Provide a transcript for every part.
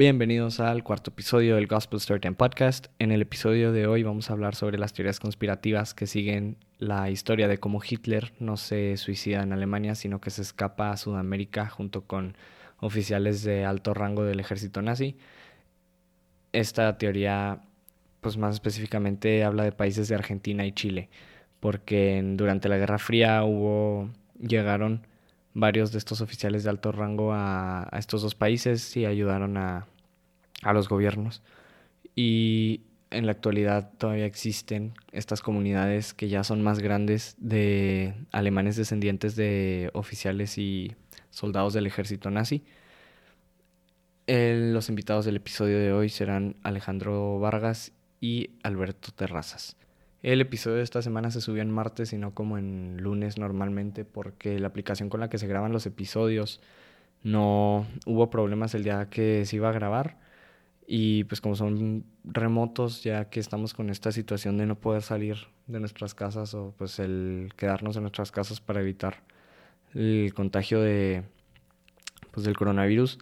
Bienvenidos al cuarto episodio del Gospel Storytime Podcast. En el episodio de hoy vamos a hablar sobre las teorías conspirativas que siguen la historia de cómo Hitler no se suicida en Alemania, sino que se escapa a Sudamérica junto con oficiales de alto rango del ejército nazi. Esta teoría, pues más específicamente, habla de países de Argentina y Chile, porque durante la Guerra Fría hubo llegaron varios de estos oficiales de alto rango a, estos dos países y ayudaron a, a los gobiernos. Y en la actualidad todavía existen estas comunidades que ya son más grandes de alemanes descendientes de oficiales y soldados del ejército nazi. los invitados del episodio de hoy serán Alejandro Vargas y Alberto Terrazas. El episodio de esta semana se subió en martes y no como en lunes normalmente porque la aplicación con la que se graban los episodios no hubo problemas el día que se iba a grabar. Y pues como son remotos ya que estamos con esta situación de no poder salir de nuestras casas o pues el quedarnos en nuestras casas para evitar el contagio de pues del coronavirus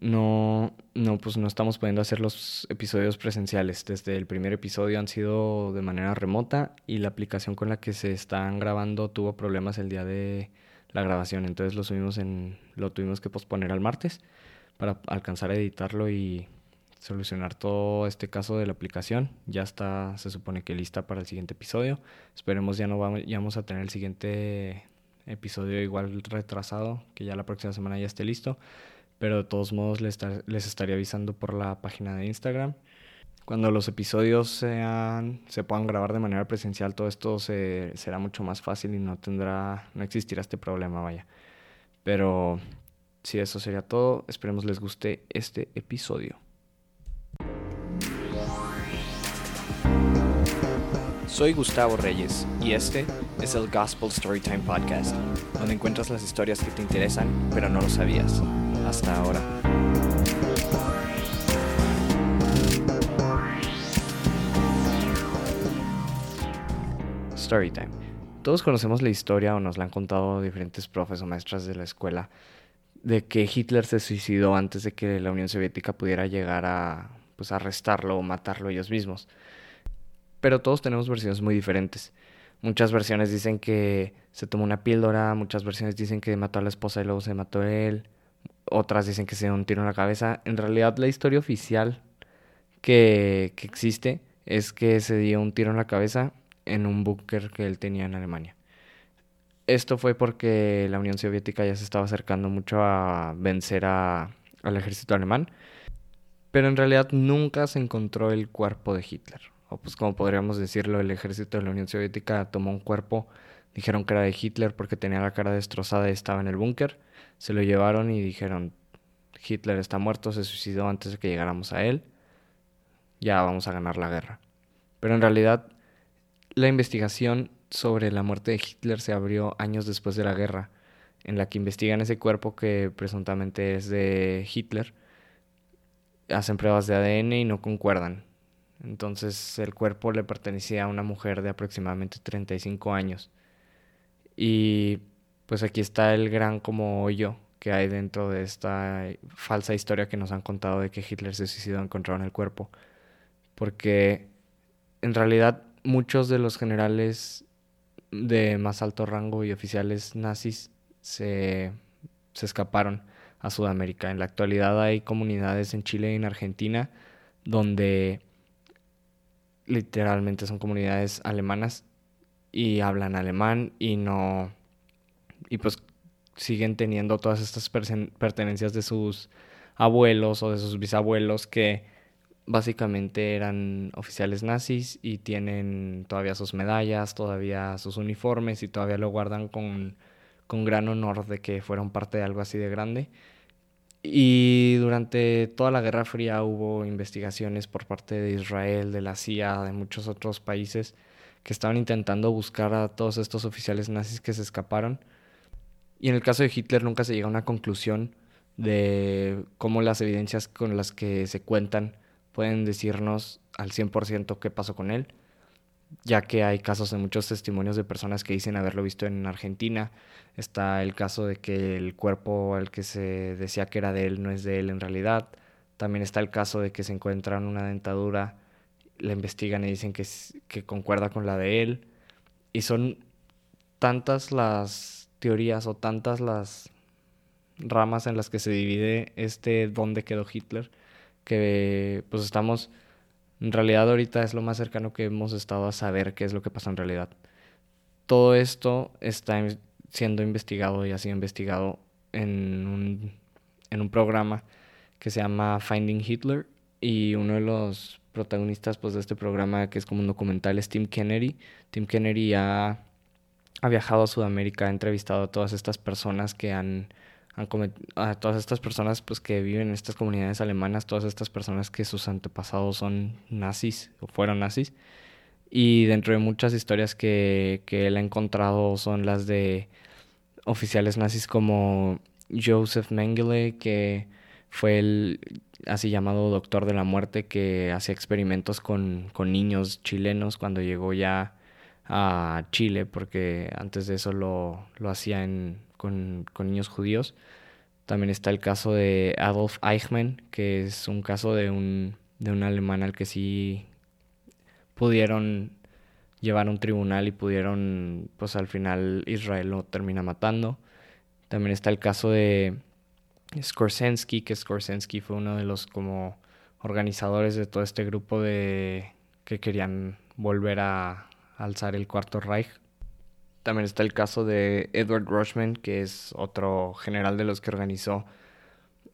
no, no, pues no estamos pudiendo hacer los episodios presenciales. Desde el primer episodio han sido de manera remota y la aplicación con la que se están grabando tuvo problemas el día de la grabación. Entonces lo subimos en, lo tuvimos que posponer al martes para alcanzar a editarlo y solucionar todo este caso de la aplicación. Ya está, se supone que lista para el siguiente episodio. Esperemos ya no vamos, ya vamos a tener el siguiente episodio igual retrasado, que ya la próxima semana ya esté listo pero de todos modos les, les estaría avisando por la página de Instagram. Cuando los episodios sean, se puedan grabar de manera presencial, todo esto se, será mucho más fácil y no tendrá, no existirá este problema, vaya. Pero si eso sería todo, esperemos les guste este episodio. Soy Gustavo Reyes y este es el Gospel Storytime Podcast, donde encuentras las historias que te interesan pero no lo sabías hasta ahora. Storytime. Todos conocemos la historia o nos la han contado diferentes profes o maestras de la escuela de que Hitler se suicidó antes de que la Unión Soviética pudiera llegar a pues arrestarlo o matarlo ellos mismos. Pero todos tenemos versiones muy diferentes. Muchas versiones dicen que se tomó una píldora, muchas versiones dicen que mató a la esposa y luego se mató él, otras dicen que se dio un tiro en la cabeza. En realidad la historia oficial que, que existe es que se dio un tiro en la cabeza en un búnker que él tenía en Alemania. Esto fue porque la Unión Soviética ya se estaba acercando mucho a vencer a, al ejército alemán, pero en realidad nunca se encontró el cuerpo de Hitler. O pues como podríamos decirlo, el ejército de la Unión Soviética tomó un cuerpo, dijeron que era de Hitler porque tenía la cara destrozada y estaba en el búnker, se lo llevaron y dijeron, Hitler está muerto, se suicidó antes de que llegáramos a él, ya vamos a ganar la guerra. Pero en realidad la investigación sobre la muerte de Hitler se abrió años después de la guerra, en la que investigan ese cuerpo que presuntamente es de Hitler, hacen pruebas de ADN y no concuerdan. Entonces el cuerpo le pertenecía a una mujer de aproximadamente 35 años. Y pues aquí está el gran como hoyo que hay dentro de esta falsa historia que nos han contado de que Hitler se suicidó encontraron el cuerpo. Porque en realidad muchos de los generales de más alto rango y oficiales nazis se, se escaparon a Sudamérica. En la actualidad hay comunidades en Chile y en Argentina donde literalmente son comunidades alemanas y hablan alemán y no y pues siguen teniendo todas estas pertenencias de sus abuelos o de sus bisabuelos que básicamente eran oficiales nazis y tienen todavía sus medallas, todavía sus uniformes y todavía lo guardan con, con gran honor de que fueron parte de algo así de grande. Y durante toda la Guerra Fría hubo investigaciones por parte de Israel, de la CIA, de muchos otros países que estaban intentando buscar a todos estos oficiales nazis que se escaparon y en el caso de Hitler nunca se llega a una conclusión de cómo las evidencias con las que se cuentan pueden decirnos al 100% qué pasó con él, ya que hay casos de muchos testimonios de personas que dicen haberlo visto en Argentina. Está el caso de que el cuerpo al que se decía que era de él no es de él en realidad. También está el caso de que se encuentran una dentadura, la investigan y dicen que, concuerda con la de él. Y son tantas las teorías o tantas las ramas en las que se divide este dónde quedó Hitler, que pues estamos, en realidad ahorita es lo más cercano que hemos estado a saber qué es lo que pasa en realidad. Todo esto está siendo investigado y ha sido investigado en un, en un programa que se llama Finding Hitler y uno de los protagonistas pues, de este programa que es como un documental es Tim Kennedy. Tim Kennedy ha, ha viajado a Sudamérica, ha entrevistado a todas estas personas que han, han a todas estas personas pues que viven en estas comunidades alemanas, todas estas personas que sus antepasados son nazis o fueron nazis. Y dentro de muchas historias que, que él ha encontrado son las de oficiales nazis como Joseph Mengele, que fue el así llamado doctor de la muerte que hacía experimentos con, niños chilenos cuando llegó ya a Chile, porque antes de eso lo, hacía con, niños judíos. También está el caso de Adolf Eichmann, que es un caso de un, de un alemán al que sí pudieron llevar a un tribunal y pudieron, pues al final Israel lo termina matando. También está el caso de Skorsensky, que Skorsensky fue uno de los como organizadores de todo este grupo de que querían volver a alzar el cuarto Reich. También está el caso de Edward Rushman, que es otro general de los que organizó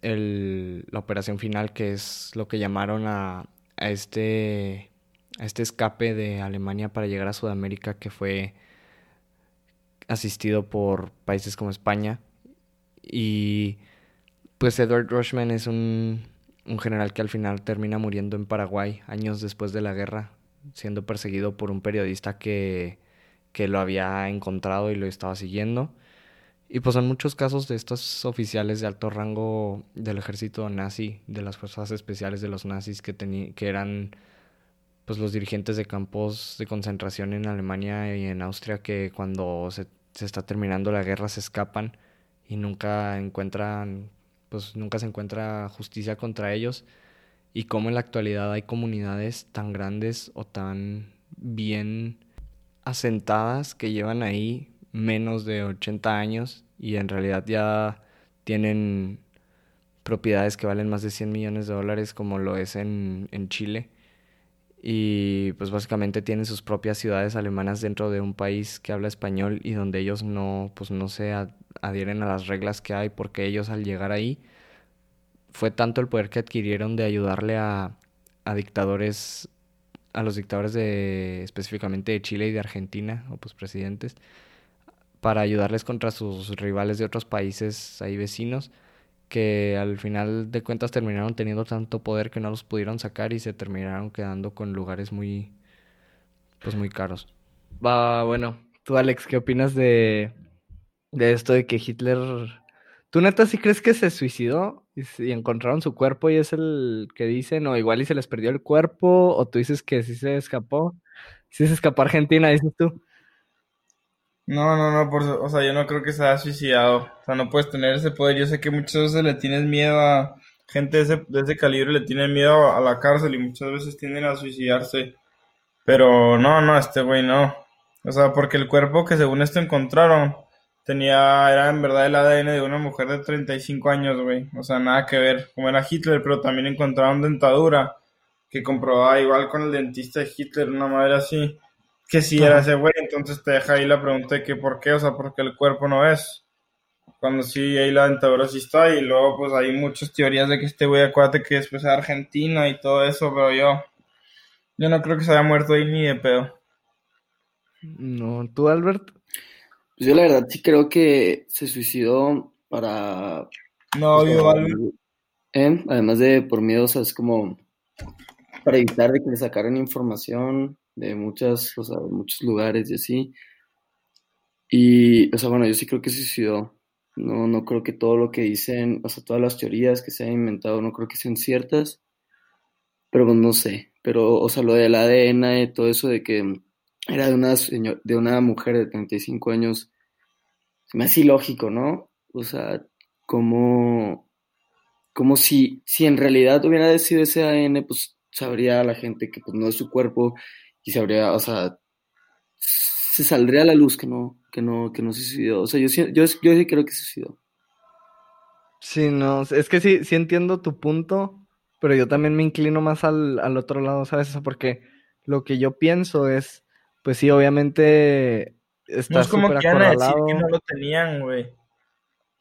el, la operación final, que es lo que llamaron a, a, este, a este escape de Alemania para llegar a Sudamérica, que fue asistido por países como España. Y pues Edward Rushman es un, general que al final termina muriendo en Paraguay años después de la guerra, siendo perseguido por un periodista que, que lo había encontrado y lo estaba siguiendo. Y pues en muchos casos de estos oficiales de alto rango del ejército nazi, de las fuerzas especiales de los nazis que, que eran pues los dirigentes de campos de concentración en Alemania y en Austria que cuando se, se está terminando la guerra se escapan y nunca encuentran pues nunca se encuentra justicia contra ellos. Y cómo en la actualidad hay comunidades tan grandes o tan bien asentadas que llevan ahí menos de 80 años y en realidad ya tienen propiedades que valen más de 100 millones de dólares como lo es en, en Chile. Y pues básicamente tienen sus propias ciudades alemanas dentro de un país que habla español y donde ellos no pues no se adhieren a las reglas que hay porque ellos al llegar ahí fue tanto el poder que adquirieron de ayudarle a, a dictadores, a los dictadores de específicamente de Chile y de Argentina, o pues presidentes, para ayudarles contra sus rivales de otros países ahí vecinos, que al final de cuentas terminaron teniendo tanto poder que no los pudieron sacar y se terminaron quedando con lugares muy, pues muy caros. Va, bueno, tú Alex, ¿qué opinas de, de esto de que Hitler... ¿Tú neta sí crees que se suicidó y, encontraron su cuerpo y es el que dicen, o igual y se les perdió el cuerpo, o tú dices que sí se escapó? Sí se escapó a Argentina, dices tú. No, no, no, por, o sea, yo no creo que se haya suicidado. O sea, no puedes tener ese poder. Yo sé que muchas veces le tienes miedo a gente de ese, de ese calibre, le tienen miedo a la cárcel y muchas veces tienden a suicidarse. Pero no, no, este güey no. O sea, porque el cuerpo que según esto encontraron tenía, era en verdad el ADN de una mujer de 35 años, güey. O sea, nada que ver. Como era Hitler, pero también encontraron dentadura que comprobaba igual con el dentista de Hitler, una madre así, que si era ese güey. Entonces te deja ahí la pregunta de que por qué, o sea, porque el cuerpo no es. Cuando sí, ahí la dentadura sí está. Y luego, pues hay muchas teorías de que este güey, acuérdate que después era Argentina y todo eso, pero yo. Yo no creo que se haya muerto ahí ni de pedo. No, ¿tú, Albert? Pues yo la verdad sí creo que se suicidó para... No, pues, yo ¿eh? Además de por miedo, o sea, es como para evitar de que le sacaran información de muchas, o sea, de muchos lugares y así. Y, o sea, bueno, yo sí creo que se suicidó. No, no creo que todo lo que dicen, o sea, todas las teorías que se han inventado, no creo que sean ciertas. Pero pues no sé. Pero, o sea, lo del ADN, y todo eso de que era de una, de una mujer de 35 años me hace ilógico, ¿no? O sea, cómo, como si, si en realidad hubiera sido ese ADN, pues sabría la gente que pues, no es su cuerpo y sabría, o sea, se saldría a la luz que no, que no, que no se suicidó. O sea, yo, yo, yo sí creo que se suicidó. Sí, no, es que sí, sí entiendo tu punto, pero yo también me inclino más al, al otro lado, ¿sabes? Porque lo que yo pienso es, pues sí, obviamente está no es como que no lo tenían, güey.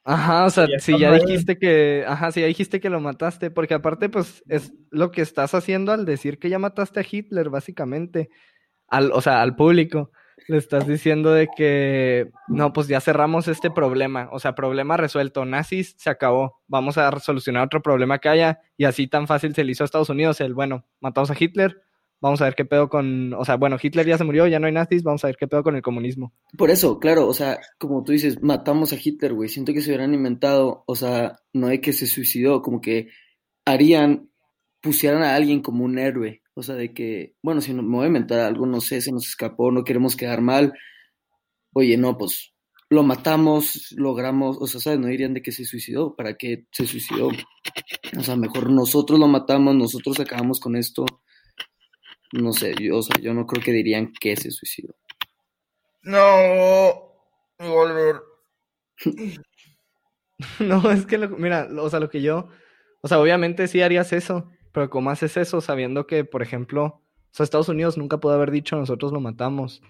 Ajá, o sea, si ya dijiste que, ajá, si ya dijiste que lo mataste, porque aparte, pues, es lo que estás haciendo al decir que ya mataste a Hitler, básicamente, al, o sea, al público, le estás diciendo de que, no, pues ya cerramos este problema, o sea, problema resuelto, nazis, se acabó, vamos a solucionar otro problema que haya, y así tan fácil se le hizo a Estados Unidos, el, bueno, matamos a Hitler, vamos a ver qué pedo con, o sea, bueno, Hitler ya se murió, ya no hay nazis, vamos a ver qué pedo con el comunismo. Por eso, claro, o sea, como tú dices, matamos a Hitler, güey, siento que se hubieran inventado, o sea, no de que se suicidó, como que harían, pusieran a alguien como un héroe, o sea, de que, bueno, si me voy a inventar algo, no sé, se nos escapó, no queremos quedar mal, oye, no, pues lo matamos, logramos, o sea, ¿sabes? No dirían de que se suicidó, ¿para qué se suicidó? O sea, mejor nosotros lo matamos, nosotros acabamos con esto no sé, yo, o sea, yo no creo que dirían que se suicidó. No, volver. no, es que, mira, o sea, lo que yo, o sea, obviamente sí harías eso, pero ¿cómo haces eso sabiendo que, por ejemplo, o sea, Estados Unidos nunca pudo haber dicho nosotros lo matamos?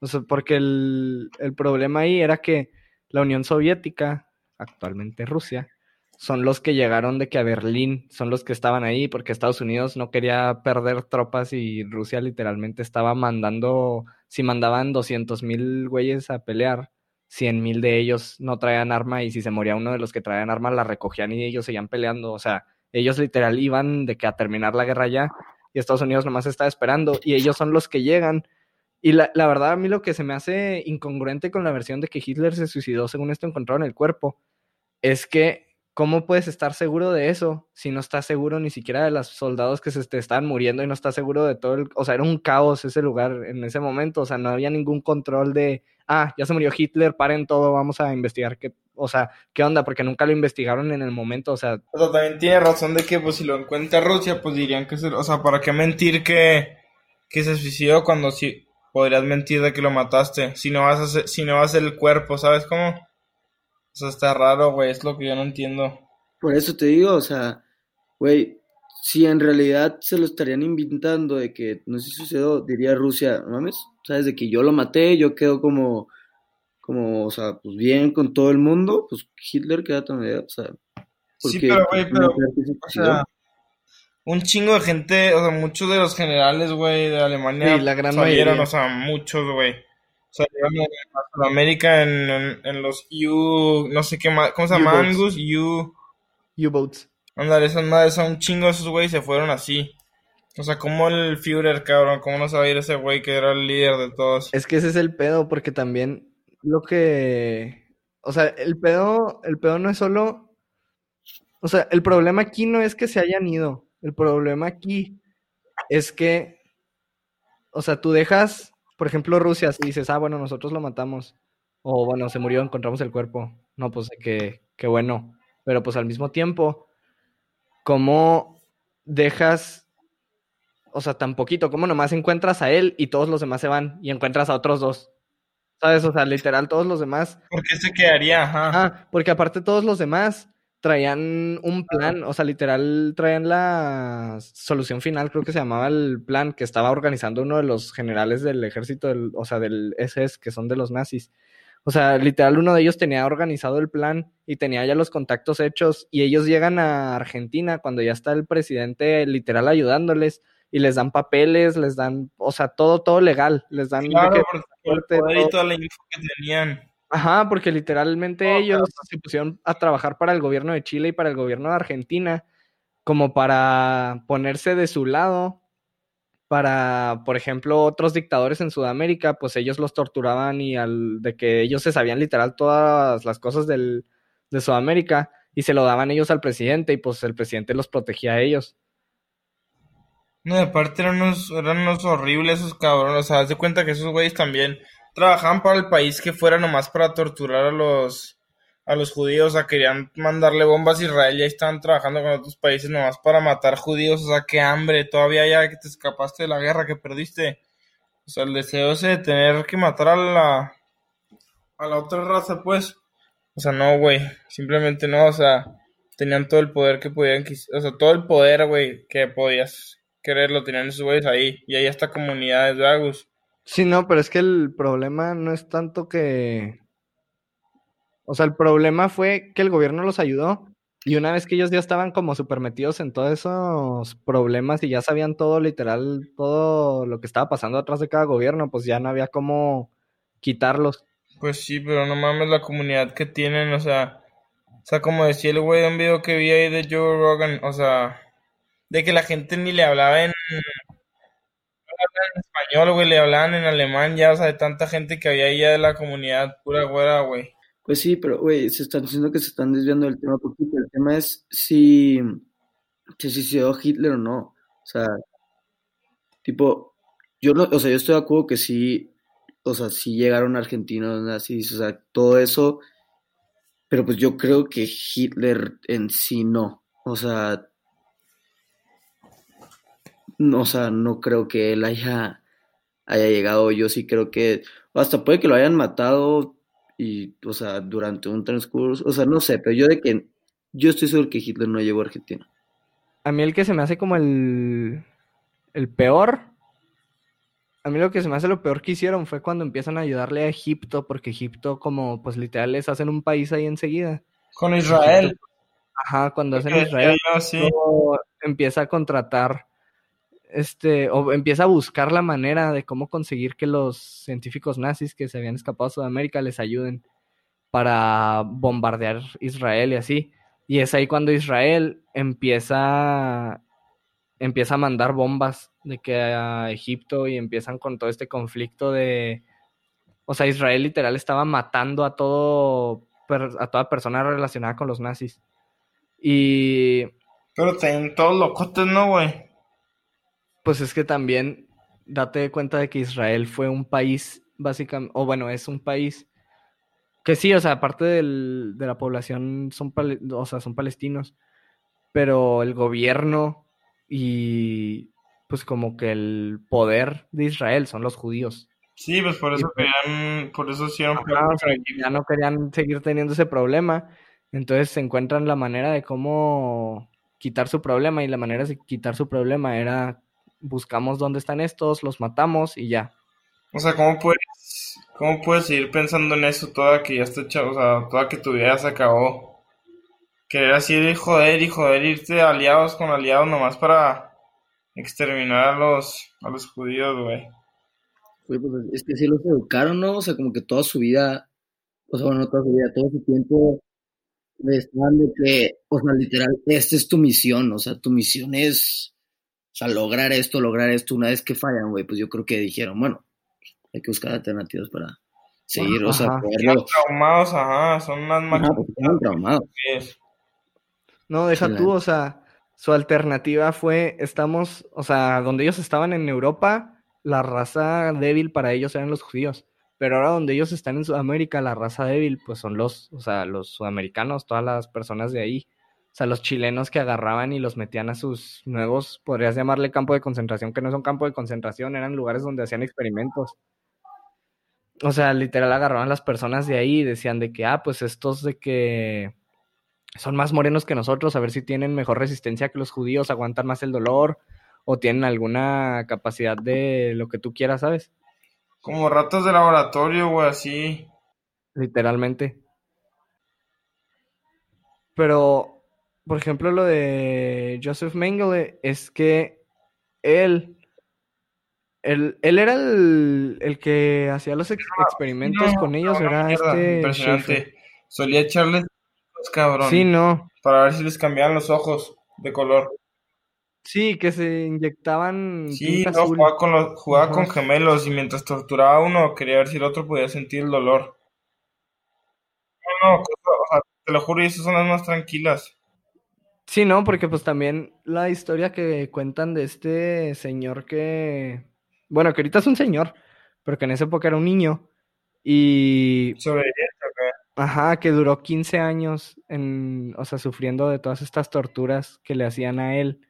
O sea, porque el, el problema ahí era que la Unión Soviética, actualmente Rusia, son los que llegaron de que a Berlín, son los que estaban ahí, porque Estados Unidos no quería perder tropas y Rusia literalmente estaba mandando, si mandaban 200 mil güeyes a pelear, 100 mil de ellos no traían arma y si se moría uno de los que traían arma la recogían y ellos seguían peleando, o sea, ellos literal iban de que a terminar la guerra ya y Estados Unidos nomás estaba esperando y ellos son los que llegan. Y la, la verdad a mí lo que se me hace incongruente con la versión de que Hitler se suicidó según esto encontraron el cuerpo es que ¿cómo puedes estar seguro de eso si no estás seguro ni siquiera de los soldados que se te están muriendo y no estás seguro de todo el... O sea, era un caos ese lugar en ese momento, o sea, no había ningún control de, ah, ya se murió Hitler, paren todo, vamos a investigar qué, o sea, qué onda, porque nunca lo investigaron en el momento, o sea... O también tiene razón de que, pues, si lo encuentra Rusia, pues dirían que, se, o sea, ¿para qué mentir que, que se suicidó cuando sí podrías mentir de que lo mataste? Si no vas a si no vas a el cuerpo, ¿sabes cómo? O sea, está raro, güey, es lo que yo no entiendo. Por eso te digo, o sea, güey, si en realidad se lo estarían inventando de que no sé si sucedió, diría Rusia, ¿no mames? ¿Sabes? De que yo lo maté, yo quedo como, como, o sea, pues bien con todo el mundo, pues Hitler queda también, o sea. Sí, pero, güey, pero, o sea, un chingo de gente, o sea, muchos de los generales, güey, de Alemania sí, la gran salieron, o sea, muchos, güey. O sea, llegaron a Sudamérica en, en, los U, no sé qué más, ¿cómo se llama? Angus, U... U-boats. Ándale, esas madres son un chingo esos güeyes se fueron así. O sea, como el Führer, cabrón, cómo no se va a ir ese güey que era el líder de todos. Es que ese es el pedo, porque también lo que... O sea, el pedo, el pedo no es solo... O sea, el problema aquí no es que se hayan ido. El problema aquí es que... O sea, tú dejas por ejemplo, Rusia, si dices, ah, bueno, nosotros lo matamos, o bueno, se murió, encontramos el cuerpo, no, pues que, qué bueno, pero pues al mismo tiempo, ¿cómo dejas, o sea, tan poquito, cómo nomás encuentras a él y todos los demás se van y encuentras a otros dos? ¿Sabes? O sea, literal, todos los demás. ¿Por qué se quedaría? Ajá. Ah, porque aparte todos los demás traían un plan, o sea, literal traían la solución final, creo que se llamaba el plan que estaba organizando uno de los generales del ejército, del, o sea, del SS, que son de los nazis. O sea, literal uno de ellos tenía organizado el plan y tenía ya los contactos hechos y ellos llegan a Argentina cuando ya está el presidente literal ayudándoles y les dan papeles, les dan, o sea, todo, todo legal, les dan... Claro, por, toda la info que tenían. Ajá, porque literalmente ellos se pusieron a trabajar para el gobierno de Chile y para el gobierno de Argentina, como para ponerse de su lado, para, por ejemplo, otros dictadores en Sudamérica, pues ellos los torturaban y al de que ellos se sabían literal todas las cosas del, de Sudamérica y se lo daban ellos al presidente y pues el presidente los protegía a ellos. No, de parte eran unos, eran unos horribles esos cabrones, o sea, haz de cuenta que esos güeyes también trabajaban para el país que fuera nomás para torturar a los a los judíos, o sea, querían mandarle bombas a Israel y ahí estaban trabajando con otros países nomás para matar judíos, o sea, qué hambre, todavía ya que te escapaste de la guerra, que perdiste. O sea, el deseo ese de tener que matar a la, a la otra raza, pues. O sea, no, güey, simplemente no, o sea, tenían todo el poder que podían, o sea, todo el poder, güey, que podías querer, lo tenían esos güeyes ahí, y ahí hasta comunidades de Agus. Sí, no, pero es que el problema no es tanto que o sea, el problema fue que el gobierno los ayudó y una vez que ellos ya estaban como súper metidos en todos esos problemas y ya sabían todo, literal, todo lo que estaba pasando atrás de cada gobierno, pues ya no había cómo quitarlos. Pues sí, pero no mames la comunidad que tienen, o sea, o sea, como decía el güey de un video que vi ahí de Joe Rogan, o sea, de que la gente ni le hablaba en, español, güey, le hablaban en alemán ya, o sea, de tanta gente que había ahí ya de la comunidad pura güera, güey. Pues sí, pero, güey, se están diciendo que se están desviando del tema poquito. El tema es si se suicidó Hitler o no. O sea, tipo, yo no, o sea, yo estoy de acuerdo que sí, o sea, sí llegaron argentinos nazis, o sea, todo eso, pero pues yo creo que Hitler en sí no. O sea, no, o sea, no creo que él haya, haya llegado. Yo sí creo que, hasta puede que lo hayan matado y, o sea, durante un transcurso, o sea, no sé, pero yo de que, yo estoy seguro que Hitler no llegó a Argentina. A mí el que se me hace como el, el peor, a mí lo que se me hace lo peor que hicieron fue cuando empiezan a ayudarle a Egipto, porque Egipto como, pues literal les hacen un país ahí enseguida. Con Israel. ajá, cuando hacen Israel, empieza a contratar este, o empieza a buscar la manera de cómo conseguir que los científicos nazis que se habían escapado a Sudamérica les ayuden para bombardear Israel y así. Y es ahí cuando Israel empieza, empieza a mandar bombas de que a Egipto y empiezan con todo este conflicto de... O sea, Israel literal estaba matando a todo a toda persona relacionada con los nazis. Y... Pero tienen todos locotes, ¿no, güey? Pues es que también date cuenta de que Israel fue un país, básicamente, o bueno, es un país que sí, o sea, aparte del, de la población son, o sea, son palestinos, pero el gobierno y pues como que el poder de Israel son los judíos. Sí, pues por eso pues querían, por eso hicieron ya no querían seguir teniendo ese problema, entonces se encuentran la manera de cómo quitar su problema y la manera de quitar su problema era buscamos dónde están estos, los matamos y ya. O sea, ¿cómo puedes, cómo puedes seguir pensando en eso toda que ya está hecha, o sea, toda que tu vida se acabó? Querer así de joder y joder, irte aliados con aliados nomás para exterminar a los, a los judíos, güey. Pues es que sí los educaron, ¿no? O sea, como que toda su vida, o sea, bueno, toda su vida, todo su tiempo estaban de que, o sea, literal, esta es tu misión, o sea, tu misión es o sea, lograr esto, lograr esto, una vez que fallan, güey, pues yo creo que dijeron, bueno, hay que buscar alternativas para seguir, o sea, poderlo... traumados, ajá, son máquinas. traumados. No, deja tú, o sea, su alternativa fue, estamos, o sea, donde ellos estaban en Europa, la raza débil para ellos eran los judíos. Pero ahora donde ellos están en Sudamérica, la raza débil, pues son los, o sea, los sudamericanos, todas las personas de ahí. O sea, los chilenos que agarraban y los metían a sus nuevos, podrías llamarle campo de concentración, que no son campo de concentración, eran lugares donde hacían experimentos. O sea, literal agarraban las personas de ahí y decían de que, ah, pues estos de que son más morenos que nosotros, a ver si tienen mejor resistencia que los judíos, aguantan más el dolor o tienen alguna capacidad de lo que tú quieras, ¿sabes? Como ratos de laboratorio, güey, así. Literalmente. Pero por ejemplo, lo de Joseph Mengele es que él, él, él era el, el, que hacía los experimentos con ellos, era este... Impresionante. Solía echarles cabrón. Sí, no. Para ver si les cambiaban los ojos de color. Sí, que se inyectaban. Sí, no, jugaba, con, los, jugaba con gemelos y mientras torturaba a uno quería ver si el otro podía sentir el dolor. No, no, te lo juro, y esas son las más tranquilas. Sí, no, porque pues también la historia que cuentan de este señor que, bueno, que ahorita es un señor, pero que en esa época era un niño y... Sobre Ajá, que duró 15 años en, o sea, sufriendo de todas estas torturas que le hacían a él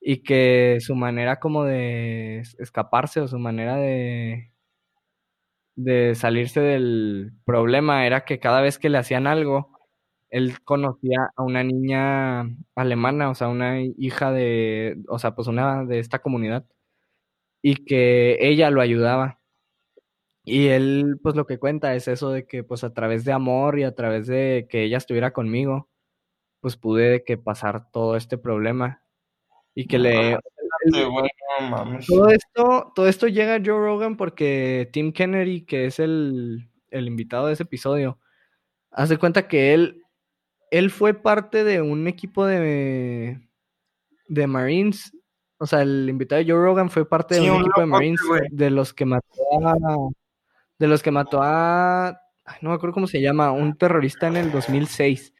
y que su manera como de escaparse o su manera de, de salirse del problema era que cada vez que le hacían algo, él conocía a una niña alemana, o sea, una hija de, o sea, pues una de esta comunidad, y que ella lo ayudaba. Y él, pues lo que cuenta es eso de que, pues a través de amor y a través de que ella estuviera conmigo, pues pude que pasar todo este problema y que le... todo esto, todo esto llega a Joe Rogan porque Tim Kennedy, que es el, el invitado de ese episodio, hace cuenta que él, él fue parte de un equipo de, de Marines. O sea, el invitado de Joe Rogan fue parte de un, equipo de Marines de los que mató a de los que mató a, no me acuerdo cómo se llama, un terrorista en el 2006.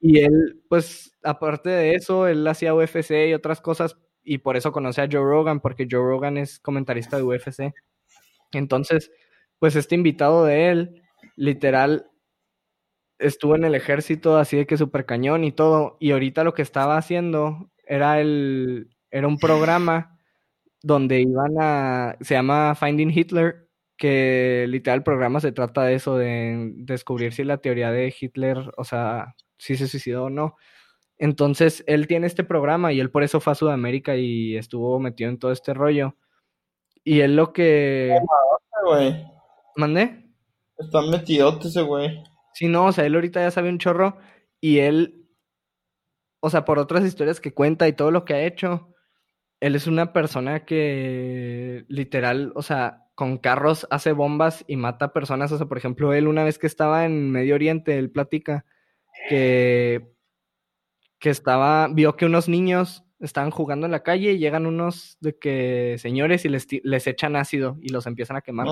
Y él, pues, aparte de eso, él hacía UFC y otras cosas, y por eso conoce a Joe Rogan, porque Joe Rogan es comentarista de UFC. Entonces, pues este invitado de él, literal, estuvo en el ejército así de que super cañón y todo, y ahorita lo que estaba haciendo era el, era un programa donde iban a, se llama Finding Hitler, que literal el programa se trata de eso, de descubrir si la teoría de Hitler, o sea, si se suicidó o no. Entonces, él tiene este programa y él por eso fue a Sudamérica y estuvo metido en todo este rollo. Y él lo que... ¿Mandé? Está metidote ese güey. Sí, no, o sea, él ahorita ya sabe un chorro y él, o sea, por otras historias que cuenta y todo lo que ha hecho, él es una persona que literal, o sea, con carros hace bombas y mata personas. O sea, por ejemplo, él una vez que estaba en Medio Oriente, él platica que, que estaba, vio que unos niños estaban jugando en la calle y llegan unos de que señores y les, les echan ácido y los empiezan a quemar.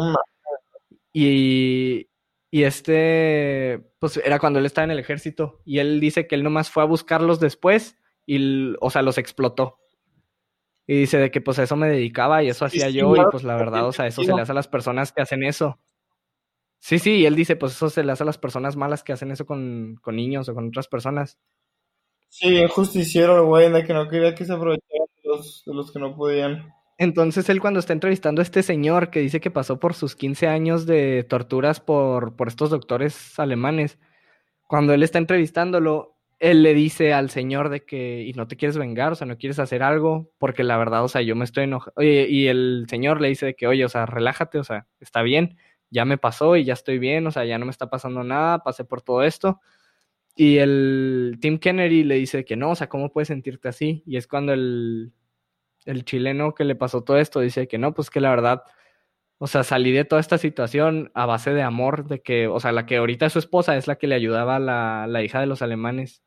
y, y este, pues era cuando él estaba en el ejército y él dice que él nomás fue a buscarlos después y, o sea, los explotó. Y dice de que pues a eso me dedicaba y eso hacía yo y pues la verdad, o sea, eso se le hace a las personas que hacen eso. Sí, sí, y él dice pues eso se le hace a las personas malas que hacen eso con, niños o con otras personas. Sí, justiciero, güey, de que no quería que se aprovecharan de los, de los que no podían. Entonces él cuando está entrevistando a este señor que dice que pasó por sus 15 años de torturas por, por estos doctores alemanes, cuando él está entrevistándolo, él le dice al señor de que, y no te quieres vengar, o sea, no quieres hacer algo, porque la verdad, o sea, yo me estoy enojando. Y el señor le dice de que, oye, o sea, relájate, o sea, está bien, ya me pasó y ya estoy bien, o sea, ya no me está pasando nada, pasé por todo esto. Y el Tim Kennedy le dice que no, o sea, ¿cómo puedes sentirte así? Y es cuando el, el chileno que le pasó todo esto dice que no, pues que la verdad, o sea, salí de toda esta situación a base de amor, de que, o sea, la que ahorita es su esposa es la que le ayudaba a la, la hija de los alemanes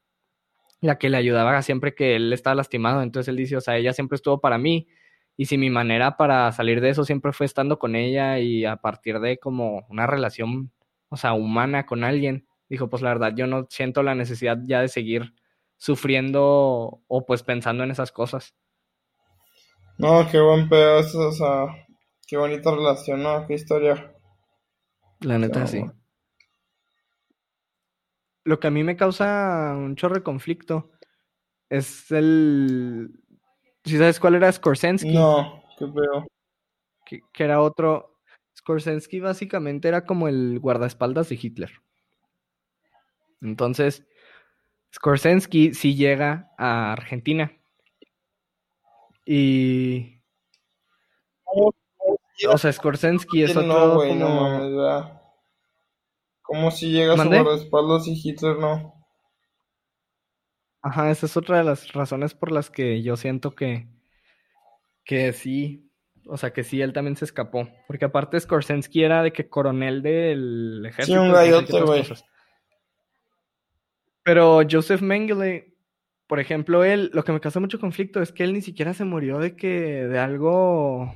la que le ayudaba siempre que él estaba lastimado. Entonces él dice, o sea, ella siempre estuvo para mí. Y si mi manera para salir de eso siempre fue estando con ella y a partir de como una relación, o sea, humana con alguien, dijo, pues la verdad, yo no siento la necesidad ya de seguir sufriendo o pues pensando en esas cosas. No, qué buen pedazo, o sea, qué bonita relación, ¿no? Qué historia. La neta, sí lo que a mí me causa un chorro de conflicto es el... ¿Sí sabes cuál era Skorsensky? No, qué feo. Que, era otro... Skorsensky básicamente era como el guardaespaldas de Hitler. Entonces, Skorsensky sí llega a Argentina. Y... O sea, Skorsensky es otro como... Como si llega a guardaespaldas y Hitler no. Ajá, esa es otra de las razones por las que yo siento que, que sí, o sea, que sí, él también se escapó. Porque aparte Skorsensky era de que coronel del ejército. Sí, un gallote, güey. Pero Joseph Mengele, por ejemplo, él, lo que me causa mucho conflicto es que él ni siquiera se murió de que, de algo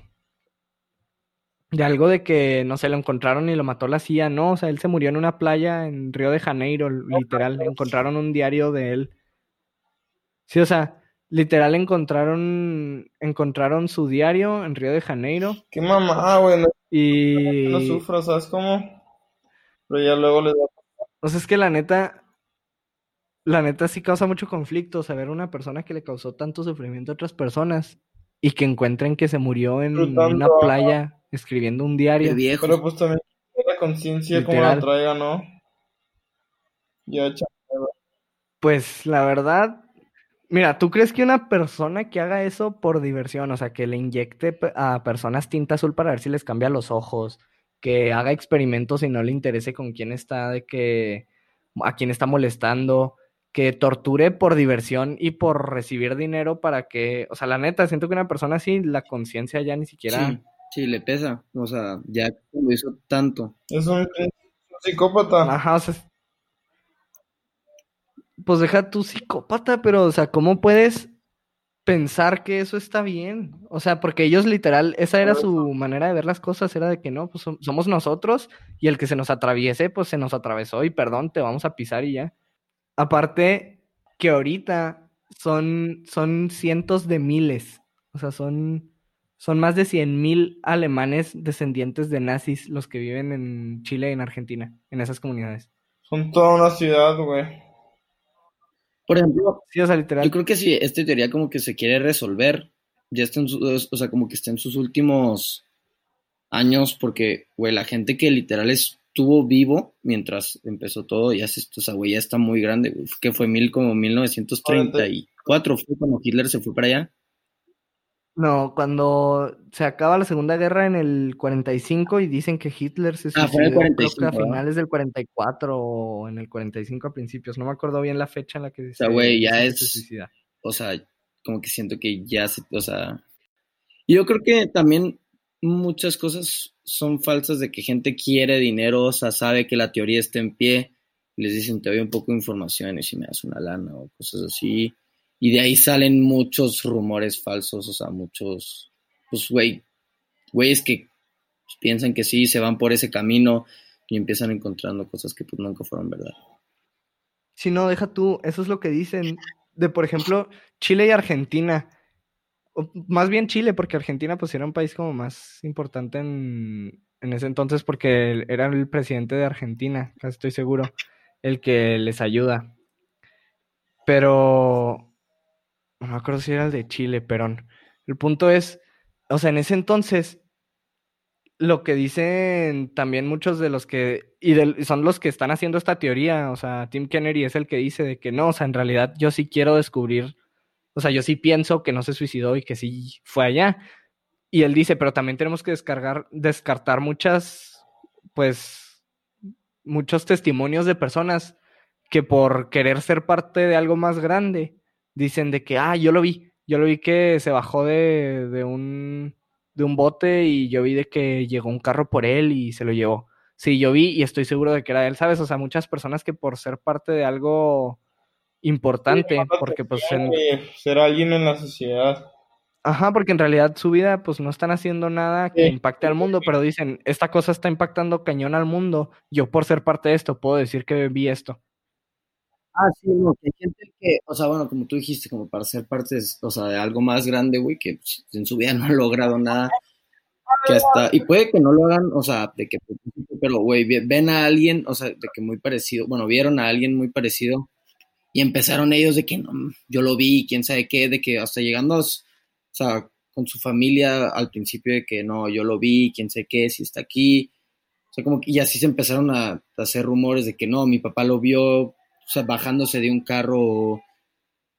de algo de que, no sé, lo encontraron y lo mató la CIA, no, o sea, él se murió en una playa en Río de Janeiro, literal, encontraron un diario de él. Sí, o sea, literal encontraron, encontraron su diario en Río de Janeiro. Qué mamá, güey, y... no sufro, ¿sabes cómo? Pero ya luego les da... O sea, es que la neta, la neta sí causa mucho conflicto saber una persona que le causó tanto sufrimiento a otras personas y que encuentren que se murió en una playa escribiendo un diario. Pero pues también la conciencia como la traiga, ¿no? Ya, Pues la verdad, mira, ¿tú crees que una persona que haga eso por diversión, o sea, que le inyecte a personas tinta azul para ver si les cambia los ojos, que haga experimentos y no le interese con quién está, de que a quién está molestando, que torture por diversión y por recibir dinero para que, o sea, la neta, siento que una persona así, la conciencia ya ni siquiera... Sí, le pesa, o sea, ya lo hizo tanto. Es un, psicópata. Ajá, o sea, pues deja tu psicópata, pero, o sea, ¿cómo puedes pensar que eso está bien? O sea, porque ellos literal, esa era su manera de ver las cosas, era de que no, pues somos nosotros y el que se nos atraviese, pues se nos atravesó y perdón, te vamos a pisar y ya. Aparte que ahorita son, son cientos de miles, o sea, son, son más de cien mil alemanes descendientes de nazis los que viven en Chile y en Argentina, en esas comunidades. Son toda una ciudad, güey. Por ejemplo, sí, o sea, literal. yo creo que si esta teoría como que se quiere resolver, ya está en o sea, como que está en sus últimos años, porque, güey, la gente que literal es estuvo vivo mientras empezó todo, ya se, o sea, güey, ya está muy grande, que fue mil como 1934, fue cuando Hitler se fue para allá. No, cuando se acaba la Segunda Guerra en el 45 y dicen que Hitler se suicidó ah, a finales del 44 o en el 45 a principios, no me acuerdo bien la fecha en la que o sea, güey, ya es, o sea, como que siento que ya se, o sea, yo creo que también muchas cosas son falsas de que gente quiere dinero, o sea, sabe que la teoría está en pie, les dicen te doy un poco de información y si me das una lana o cosas así. Y de ahí salen muchos rumores falsos, o sea, muchos, pues, güey, güeyes que piensan que sí, se van por ese camino y empiezan encontrando cosas que pues nunca fueron verdad. Si no, deja tú, eso es lo que dicen de, por ejemplo, Chile y Argentina más bien Chile, porque Argentina pues era un país como más importante en, ese entonces porque era el presidente de Argentina, casi estoy seguro, el que les ayuda. Pero no me acuerdo si era el de Chile, Perón. El punto es, o sea, en ese entonces, lo que dicen también muchos de los que, y son los que están haciendo esta teoría, o sea, Tim Kennedy es el que dice de que no, o sea, en realidad yo sí quiero descubrir o sea, yo sí pienso que no se suicidó y que sí fue allá. Y él dice, pero también tenemos que descartar muchas, pues, muchos testimonios de personas que por querer ser parte de algo más grande, dicen de que, ah, yo lo vi, yo lo vi que se bajó de, de un, de un bote y yo vi de que llegó un carro por él y se lo llevó. Sí, yo vi y estoy seguro de que era él, ¿sabes? O sea, muchas personas que por ser parte de algo importante, porque pues... Ser alguien en la sociedad. Ajá, porque en realidad su vida pues no están haciendo nada que impacte al mundo, pero dicen, esta cosa está impactando cañón al mundo, yo por ser parte de esto puedo decir que vi esto. Ah, sí, no, que hay gente que, o sea, bueno, como tú dijiste, como para ser parte, de, o sea, de algo más grande, güey, que pues, en su vida no ha logrado nada, que hasta, y puede que no lo hagan, o sea, de que, pero, güey, ven a alguien, o sea, de que muy parecido, bueno, vieron a alguien muy parecido y empezaron ellos de que no, yo lo vi, quién sabe qué, de que hasta llegando, con su familia al principio de que no, yo lo vi, quién sabe qué, si está aquí. O sea, como que, y así se empezaron a, hacer rumores de que no, mi papá lo vio, bajándose de un carro,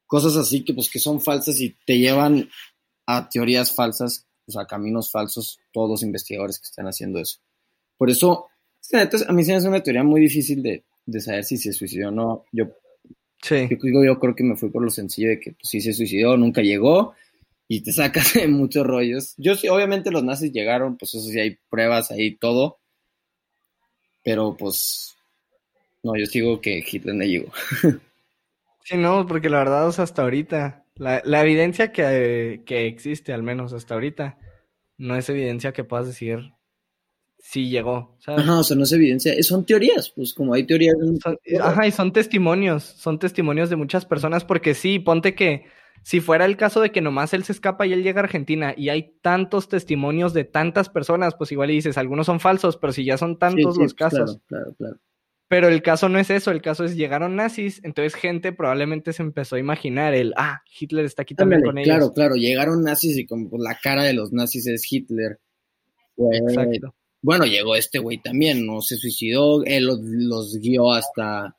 cosas así que pues que son falsas y te llevan a teorías falsas, o sea, caminos falsos, todos los investigadores que están haciendo eso. Por eso, es que a mí se me hace una teoría muy difícil de, de saber si se suicidó o no. Yo Sí. Yo, yo creo que me fui por lo sencillo de que pues, sí se suicidó, nunca llegó y te sacas de muchos rollos. Yo sí, obviamente los nazis llegaron, pues eso sí hay pruebas ahí, todo. Pero pues, no, yo sigo que Hitler no llegó. sí, no, porque la verdad, o sea, hasta ahorita, la, la evidencia que, que existe, al menos hasta ahorita, no es evidencia que puedas decir sí llegó. Ajá, o sea, no es evidencia, son teorías, pues como hay teorías. ajá, y son testimonios, son testimonios de muchas personas, porque sí, ponte que si fuera el caso de que nomás él se escapa y él llega a Argentina y hay tantos testimonios de tantas personas, pues igual dices, algunos son falsos, pero si ya son tantos los casos. Claro, claro, claro. Pero el caso no es eso, el caso es llegaron nazis, entonces gente probablemente se empezó a imaginar el, ah, Hitler está aquí también con ellos. Claro, claro, llegaron nazis y como la cara de los nazis es Hitler. Exacto. Bueno, llegó este güey también, no se suicidó, él los, guió hasta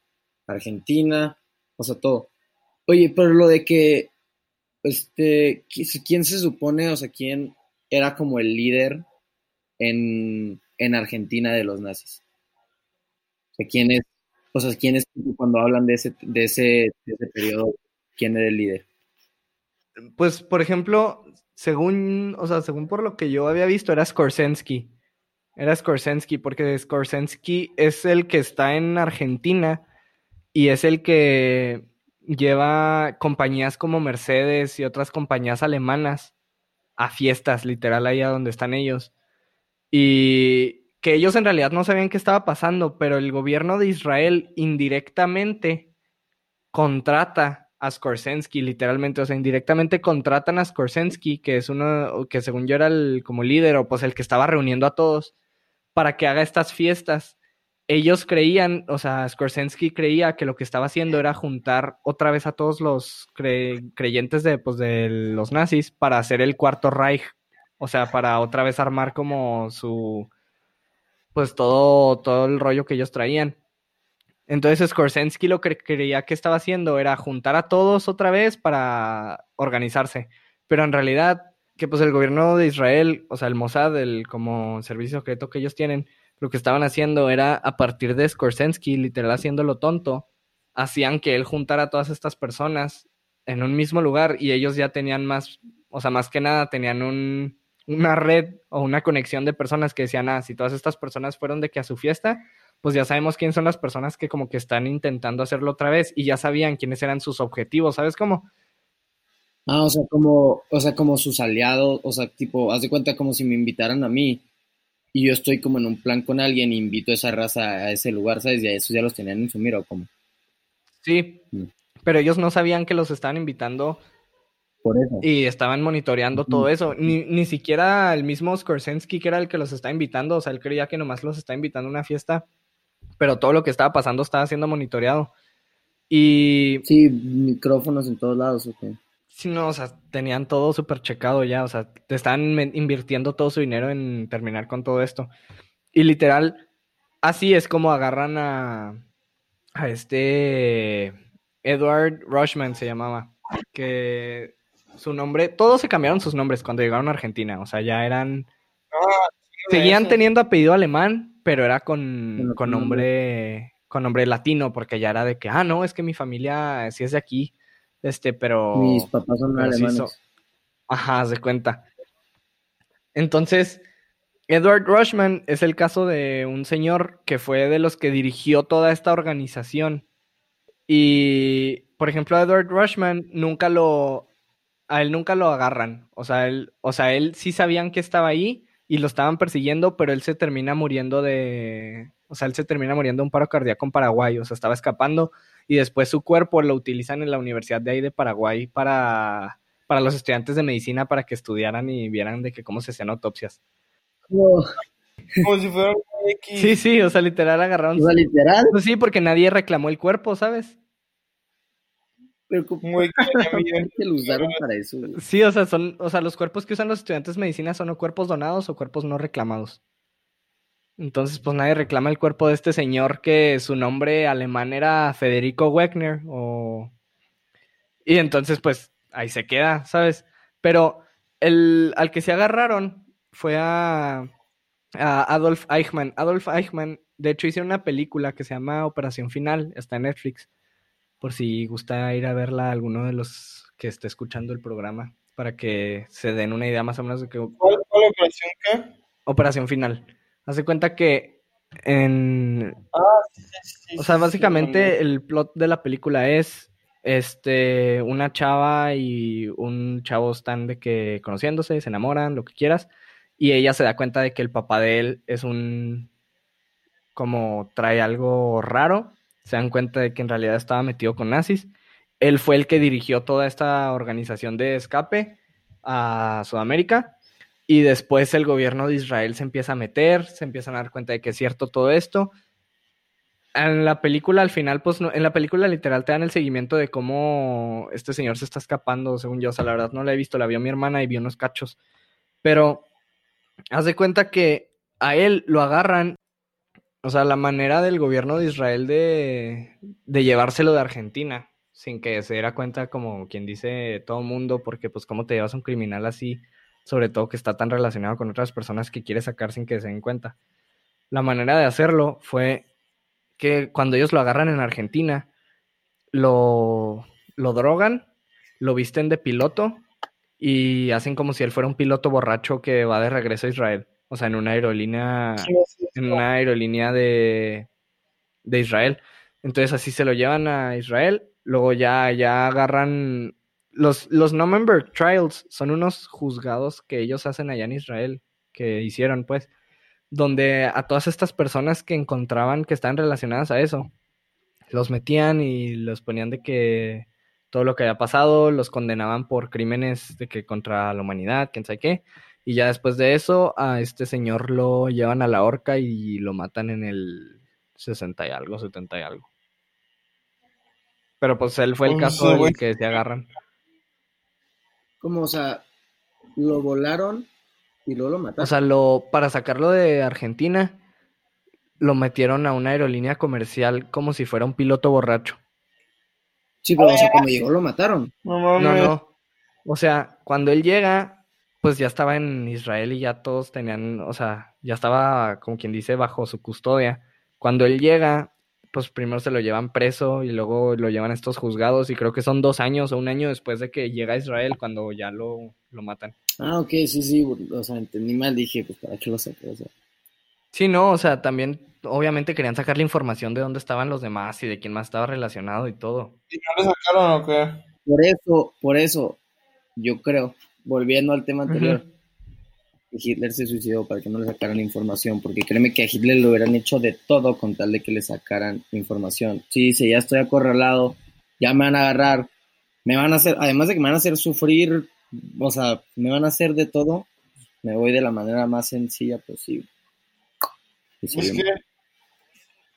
Argentina, o sea, todo. Oye, pero lo de que, este, ¿quién se supone, o sea, quién era como el líder en, en Argentina de los nazis? quién es, o sea, quién es cuando hablan de ese, de ese, de ese periodo, quién era el líder. Pues, por ejemplo, según, o sea, según por lo que yo había visto, era Skorsensky. Era Skorsensky, porque Skorsensky es el que está en Argentina y es el que lleva compañías como Mercedes y otras compañías alemanas a fiestas, literal, ahí a donde están ellos. Y que ellos en realidad no sabían qué estaba pasando, pero el gobierno de Israel indirectamente contrata a Skorsensky, literalmente, o sea, indirectamente contratan a Skorsensky, que es uno, que según yo era el como líder o pues el que estaba reuniendo a todos, para que haga estas fiestas. Ellos creían, o sea, Skorsensky creía que lo que estaba haciendo era juntar otra vez a todos los creyentes de, pues, de los nazis para hacer el cuarto Reich, o sea, para otra vez armar como su, pues todo, todo el rollo que ellos traían. Entonces Skorsensky lo que creía que estaba haciendo era juntar a todos otra vez para organizarse. Pero en realidad, que pues el gobierno de Israel, o sea, el Mossad, el como servicio secreto que ellos tienen, lo que estaban haciendo era a partir de Skorsensky, literal haciéndolo tonto, hacían que él juntara a todas estas personas en un mismo lugar y ellos ya tenían más, o sea, más que nada tenían un, una red o una conexión de personas que decían, ah, si todas estas personas fueron de que a su fiesta, pues ya sabemos quién son las personas que como que están intentando hacerlo otra vez y ya sabían quiénes eran sus objetivos, ¿sabes cómo? Ah, o sea, como, o sea, como sus aliados, o sea, tipo, haz de cuenta como si me invitaran a mí y yo estoy como en un plan con alguien e invito a esa raza a ese lugar, ¿sabes? Y a esos ya los tenían en su mira o como. Sí, mm. pero ellos no sabían que los estaban invitando y estaban monitoreando todo eso. Ni, ni siquiera el mismo Skorsensky, que era el que los está invitando, o sea, él creía que nomás los está invitando a una fiesta, pero todo lo que estaba pasando estaba siendo monitoreado. Y... Sí, micrófonos en todos lados, ok. Sí, no, o sea, tenían todo súper checado ya, o sea, te estaban invirtiendo todo su dinero en terminar con todo esto. Y literal, así es como agarran a, a este Edward Rushman se llamaba, que su nombre, todos se cambiaron sus nombres cuando llegaron a Argentina, o sea, ya eran... Ah, seguían teniendo apellido alemán, pero era con, con nombre. con nombre latino, porque ya era de que, ah, no, es que mi familia sí es de aquí, este, pero... Mis papás son alemanes. Ajá, se cuenta. Entonces, Edward Rushman es el caso de un señor que fue de los que dirigió toda esta organización. Y, por ejemplo, Edward Rushman nunca lo a él nunca lo agarran. O sea, él, o sea, él sí sabían que estaba ahí y lo estaban persiguiendo, pero él se termina muriendo de. O sea, él se termina muriendo de un paro cardíaco en Paraguay. O sea, estaba escapando y después su cuerpo lo utilizan en la Universidad de ahí de Paraguay para, para los estudiantes de medicina para que estudiaran y vieran de que cómo se hacían autopsias. Como si fuera Sí, sí, o sea, literal agarraron. O sea, literal. Pues sí, porque nadie reclamó el cuerpo, ¿sabes? Pero que lo usaron para eso. Sí, o sea, son, o sea, los cuerpos que usan los estudiantes de medicina son o cuerpos donados o cuerpos no reclamados. Entonces, pues nadie reclama el cuerpo de este señor que su nombre alemán era Federico Wegner o... Y entonces, pues, ahí se queda, ¿sabes? Pero el, al que se agarraron fue a, a Adolf Eichmann. Adolf Eichmann, de hecho, hizo una película que se llama Operación Final, está en Netflix por si gusta ir a verla alguno de los que esté escuchando el programa, para que se den una idea más o menos de que... ¿Cuál, operación qué? Operación final. Hace cuenta que en... Ah, sí, sí, o sea, básicamente el plot de la película es este una chava y un chavo están de que conociéndose, se enamoran, lo que quieras, y ella se da cuenta de que el papá de él es un como trae algo raro se dan cuenta de que en realidad estaba metido con nazis. Él fue el que dirigió toda esta organización de escape a Sudamérica y después el gobierno de Israel se empieza a meter, se empiezan a dar cuenta de que es cierto todo esto en la película al final, pues no, en la película literal te dan el seguimiento de cómo este señor se está escapando, según yo. O sea, la verdad no la he visto, la vio mi hermana y vio unos cachos. Pero haz de cuenta que a él lo agarran. O sea, la manera del gobierno de Israel de, de llevárselo de Argentina, sin que se diera cuenta, como quien dice todo mundo, porque pues cómo te llevas a un criminal así, sobre todo que está tan relacionado con otras personas que quiere sacar sin que se den cuenta. La manera de hacerlo fue que cuando ellos lo agarran en Argentina, lo, lo drogan, lo visten de piloto y hacen como si él fuera un piloto borracho que va de regreso a Israel. O sea, en una aerolínea, en una aerolínea de, de Israel. Entonces así se lo llevan a Israel. Luego ya, ya agarran los, los no member trials son unos juzgados que ellos hacen allá en Israel, que hicieron pues donde a todas estas personas que encontraban que estaban relacionadas a eso, los metían y los ponían de que todo lo que había pasado, los condenaban por crímenes de que contra la humanidad, quién sabe qué, y ya después de eso a este señor lo llevan a la horca y lo matan en el 60 y algo, 70 y algo. Pero pues él fue el caso del que se agarran. Como, o sea, lo volaron y luego lo mataron. O sea, lo, para sacarlo de Argentina, lo metieron a una aerolínea comercial como si fuera un piloto borracho. Sí, pero o sea, cuando llegó lo mataron. No, no. O sea, cuando él llega, pues ya estaba en Israel y ya todos tenían, o sea, ya estaba, como quien dice, bajo su custodia. Cuando él llega, pues primero se lo llevan preso y luego lo llevan a estos juzgados y creo que son dos años o un año después de que llega a Israel cuando ya lo, lo matan. Ah, ok, sí, sí, o sea, entendí mal, dije, pues para qué lo saqué, o sea. Sí, no, o sea, también obviamente querían sacar la información de dónde estaban los demás y de quién más estaba relacionado y todo. ¿Y no lo sacaron o qué? Por eso, por eso, yo creo, volviendo al tema anterior, Hitler se suicidó para que no le sacaran información, porque créeme que a Hitler lo hubieran hecho de todo con tal de que le sacaran información. Sí, dice, ya estoy acorralado, ya me van a agarrar, me van a hacer, además de que me van a hacer sufrir o sea, me van a hacer de todo, me voy de la manera más sencilla posible.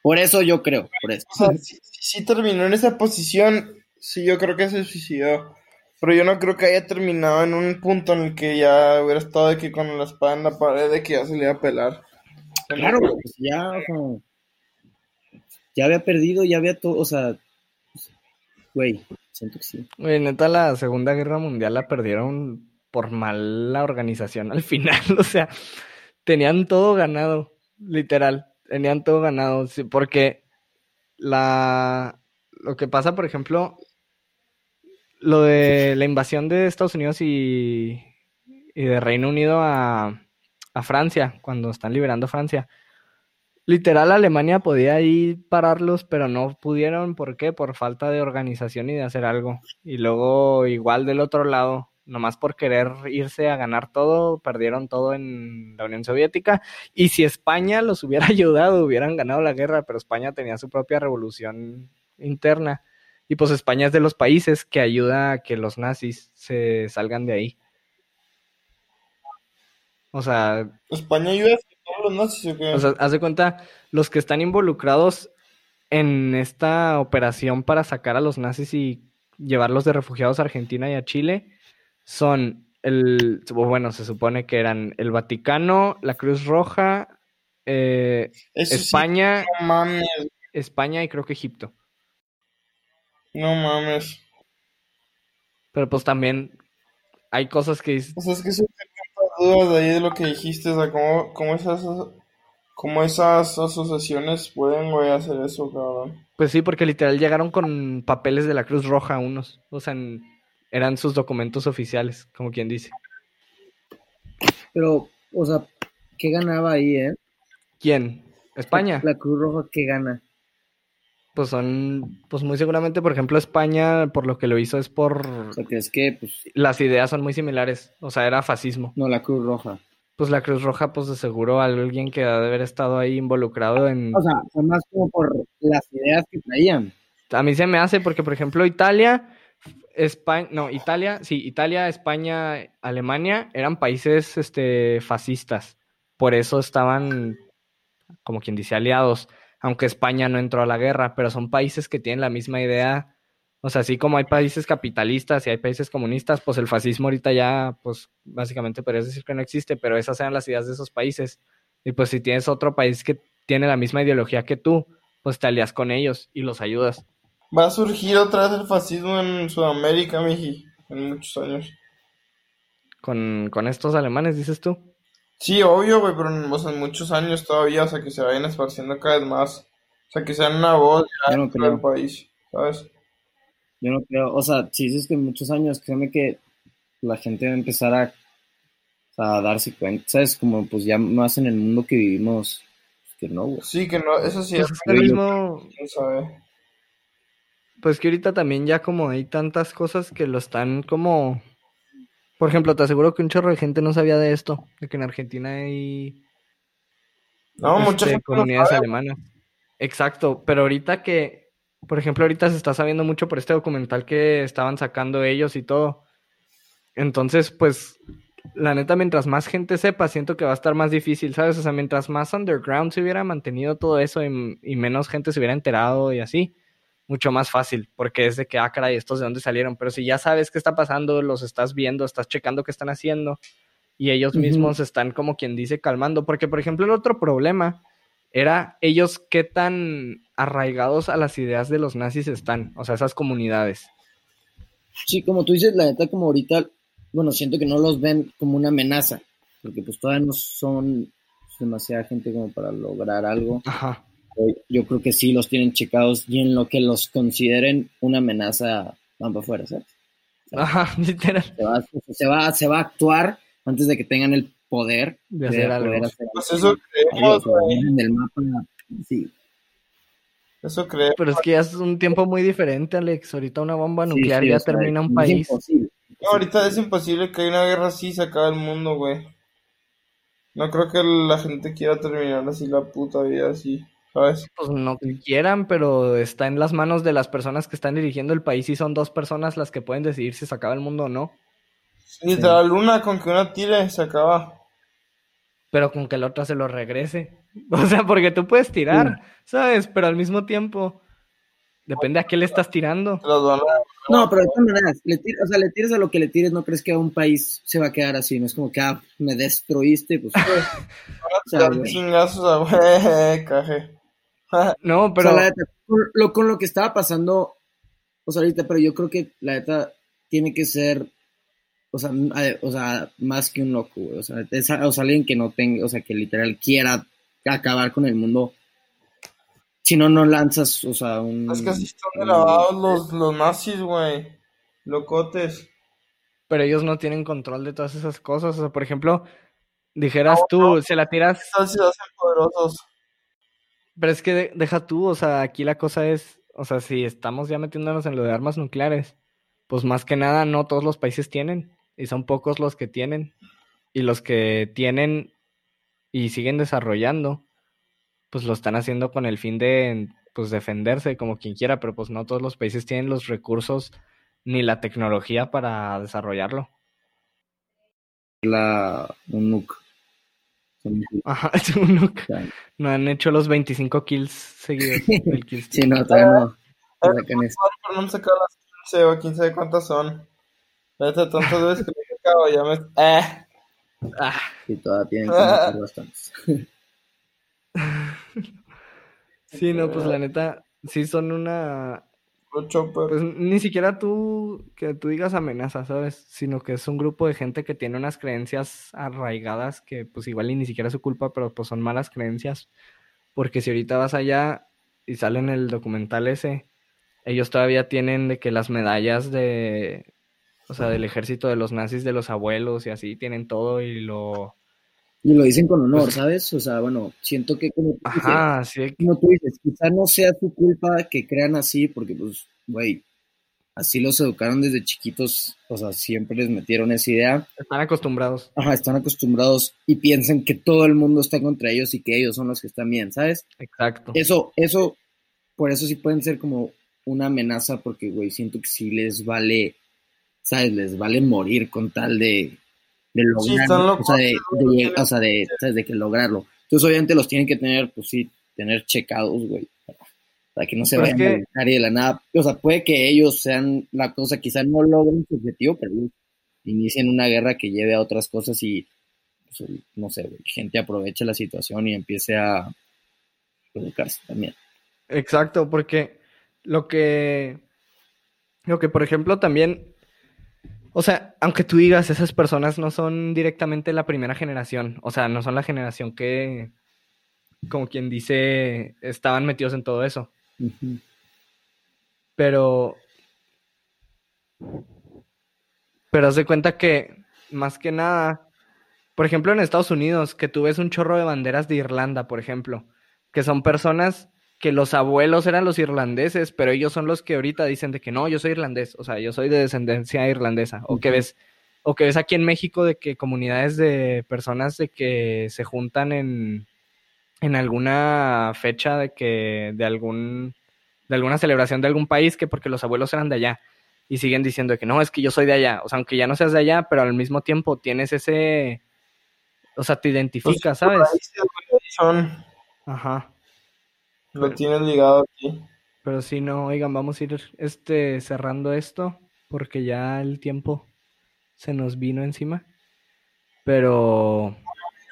Por eso yo creo, por eso. O sea, si, terminó en esa posición, sí, yo creo que se suicidó. Pero yo no creo que haya terminado en un punto en el que ya hubiera estado de que con la espada en la pared, de que ya se le iba a pelar. Claro, pues ya, ya había perdido, ya había todo, o sea, güey, Siento que sí. neta, la Segunda Guerra Mundial la perdieron por mala organización al final. O sea, tenían todo ganado, literal. Tenían todo ganado. porque la. Lo que pasa, por ejemplo, lo de la invasión de Estados Unidos y, de Reino Unido a, Francia, cuando están liberando Francia Literal, Alemania podía ir pararlos, pero no pudieron. ¿Por qué? Por falta de organización y de hacer algo. Y luego, igual del otro lado, nomás por querer irse a ganar todo, perdieron todo en la Unión Soviética. Y si España los hubiera ayudado, hubieran ganado la guerra, pero España tenía su propia revolución interna. Y pues España es de los países que ayuda a que los nazis se salgan de ahí. O sea. España ayuda todos los nazis o? O sea, haz de cuenta, los que están involucrados en esta operación para sacar a los nazis y llevarlos de refugiados a Argentina y a Chile son el. Bueno, se supone que eran el Vaticano, la Cruz Roja, eh, España. no. España y creo que Egipto. No mames. Pero pues también hay cosas que... O sea, es que dudas de ahí de lo que dijiste, o sea, cómo, cómo esas, cómo esas asociaciones pueden, güey, hacer eso, cabrón. Pues sí, porque literal llegaron con papeles de la Cruz Roja unos, o sea, eran sus documentos oficiales, como quien dice. Pero, o sea, ¿qué ganaba ahí, eh? ¿Quién? ¿España? La Cruz Roja, ¿qué gana? Pues son, pues muy seguramente, por ejemplo, España, por lo que lo hizo es por... Es que, pues... Las ideas son muy similares, o sea, era fascismo. No, la Cruz Roja. Pues la Cruz Roja, pues de seguro alguien que ha de haber estado ahí involucrado en... O sea, fue más como por las ideas que traían. A mí se me hace porque, por ejemplo, Italia, España, no, Italia, sí, Italia, España, Alemania eran países este, fascistas. Por eso estaban, como quien dice, aliados aunque España no entró a la guerra, pero son países que tienen la misma idea. O sea, así como hay países capitalistas y hay países comunistas, pues el fascismo ahorita ya, pues básicamente podrías decir que no existe, pero esas eran las ideas de esos países. Y pues si tienes otro país que tiene la misma ideología que tú, pues te alías con ellos y los ayudas. Va a surgir otra vez el fascismo en Sudamérica, Miji, en muchos años. ¿Con, con estos alemanes, dices tú? Sí, obvio, güey, pero en, o sea, en muchos años todavía, o sea, que se vayan esparciendo cada vez más. O sea, que sean una voz ya no dentro del creo. país, ¿sabes? Yo no creo, o sea, si dices que en muchos años, créeme que la gente va a empezar a, a darse cuenta, ¿sabes? Como pues ya más en el mundo que vivimos, pues, que no, güey. Sí, que no, eso sí, Pues es es que el mismo, quién sabe. Pues que ahorita también ya como hay tantas cosas que lo están como... Por ejemplo, te aseguro que un chorro de gente no sabía de esto, de que en Argentina hay No, este, no comunidades alemanas. Exacto, pero ahorita que, por ejemplo, ahorita se está sabiendo mucho por este documental que estaban sacando ellos y todo. Entonces, pues, la neta, mientras más gente sepa, siento que va a estar más difícil, ¿sabes? O sea, mientras más underground se hubiera mantenido todo eso y, y menos gente se hubiera enterado y así, mucho más fácil, porque es de que, ah, caray, estos de dónde salieron. Pero si ya sabes qué está pasando, los estás viendo, estás checando qué están haciendo, y ellos mismos están como quien dice calmando, porque por ejemplo el otro problema era ellos qué tan arraigados a las ideas de los nazis están, o sea, esas comunidades. Sí, como tú dices, la neta, como ahorita, bueno, siento que no los ven como una amenaza, porque pues todavía no son demasiada gente como para lograr algo. Ajá. Yo- creo que sí los tienen checados y en lo que los consideren una amenaza van para afuera, ¿sabes? Ajá, literal. Se va, se va, se va a actuar antes de que tengan el poder De hacer algo. poder hacer Pues eso creemos, Algo, güey. en el mapa, sí. Eso creemos. Pero es que ya es un tiempo muy diferente, Alex. Ahorita una bomba nuclear sí, ya termina un es país. imposible. No, ahorita es imposible que haya una guerra así y se acabe el mundo, güey. No creo que la gente quiera terminar así la puta vida así, ¿sabes? Pues no quieran, pero está en las manos de las personas que están dirigiendo el país y son dos personas las que pueden decidir si se acaba el mundo o no. Literal, una con que una tire se acaba. pero con que la otra se lo regrese. O sea, porque tú puedes tirar, ¿sabes? Pero al mismo tiempo, depende a qué le estás tirando. No, pero de todas maneras, le tir- o sea, le tires a lo que le tires, no crees que a un país se va a quedar así, no es como que, ah, me destruiste, pues, o sea, chingazos a güey, caje. No, Pero pero la neta, con lo, con lo que estaba pasando, o sea, ahorita, pero yo creo que la neta tiene que ser, o sea, a- o sea más que un loco, güey. O sea, es o sea, alguien que no tenga, o sea, que literal quiera acabar con el mundo. Si no, no lanzas, o sea, un. Es que así están un- grabados los, los nazis, güey. Locotes. pero ellos no tienen control de todas esas cosas. O sea, por ejemplo, dijeras tú, se la tiras, sí se hacen poderosos. Pero es que de- deja tú, o sea, aquí la cosa es, o sea, si estamos ya metiéndonos en lo de armas nucleares, pues más que nada no todos los países tienen, y son pocos los que tienen, y los que tienen y siguen desarrollando, pues lo están haciendo con el fin de, pues, defenderse como quien quiera, pero pues no todos los países tienen los recursos ni la tecnología para desarrollarlo. la, un nuke. Ajá, es un nuke. O sea, No han hecho los 25 kills seguidos del kill Sí, no, todavía no. Ah, eso. Pero no me sacado las 15 o quién sabe cuántas son. Vete tantas veces que me he sacado, ya me... Eh. Ah, Sí, todavía tienen que meter bastantes. sí, no, pues la neta, sí son una... Pues ni siquiera tú, que tú digas amenaza, ¿sabes? Sino que es un grupo de gente que tiene unas creencias arraigadas que pues igual y ni siquiera es su culpa, pero pues son malas creencias. Porque si ahorita vas allá y sale en el documental ese, ellos todavía tienen de que las medallas de, o sea, del ejército de los nazis, de los abuelos y así, tienen todo y lo... Y lo dicen con honor, ¿sabes? O sea, bueno, siento que como tú dices, Pues Ajá, sí, como tú dices, quizá no sea su culpa que crean así, porque pues, güey, así los educaron desde chiquitos, o sea, siempre les metieron esa idea. están acostumbrados. Ajá, están acostumbrados y piensan que todo el mundo está contra ellos y que ellos son los que están bien, ¿sabes? Exacto. Eso, eso, por eso sí pueden ser como una amenaza, porque, güey, siento que sí les vale, ¿sabes? Les vale morir con tal de, de Sí, lograrlo. están o sea, de, o sea, de, de que lograrlo. Entonces, obviamente los tienen que tener, pues sí, tener checados, güey. Para que no se Pues vayan que- a de la nada. O sea, puede que ellos sean la cosa, quizá no logren su objetivo, pero inicien una guerra que lleve a otras cosas y, pues, no sé, güey, gente aproveche la situación y empiece a provocarse también. Exacto, porque lo que, lo que por ejemplo también, o sea, aunque tú digas, esas personas no son directamente la primera generación, o sea, no son la generación que, como quien dice, estaban metidos en todo eso, pero, pero haz de cuenta que, más que nada, por ejemplo, en Estados Unidos, que tú ves un chorro de banderas de Irlanda, por ejemplo, que son personas que los abuelos eran los irlandeses, pero ellos son los que ahorita dicen de que no, yo soy irlandés, o sea, yo soy de descendencia irlandesa, o que ves, o que ves aquí en México de que comunidades de personas de que se juntan en, en alguna fecha de que, de algún, de alguna celebración de algún país, que porque los abuelos eran de allá, y siguen diciendo que no, es que yo soy de allá, o sea, aunque ya no seas de allá, pero al mismo tiempo tienes ese, o sea, te identificas, ¿sabes? Son, Ajá. Lo tienes ligado aquí. Pero sí, no, oigan, vamos a ir este, cerrando esto porque ya el tiempo se nos vino encima. Pero,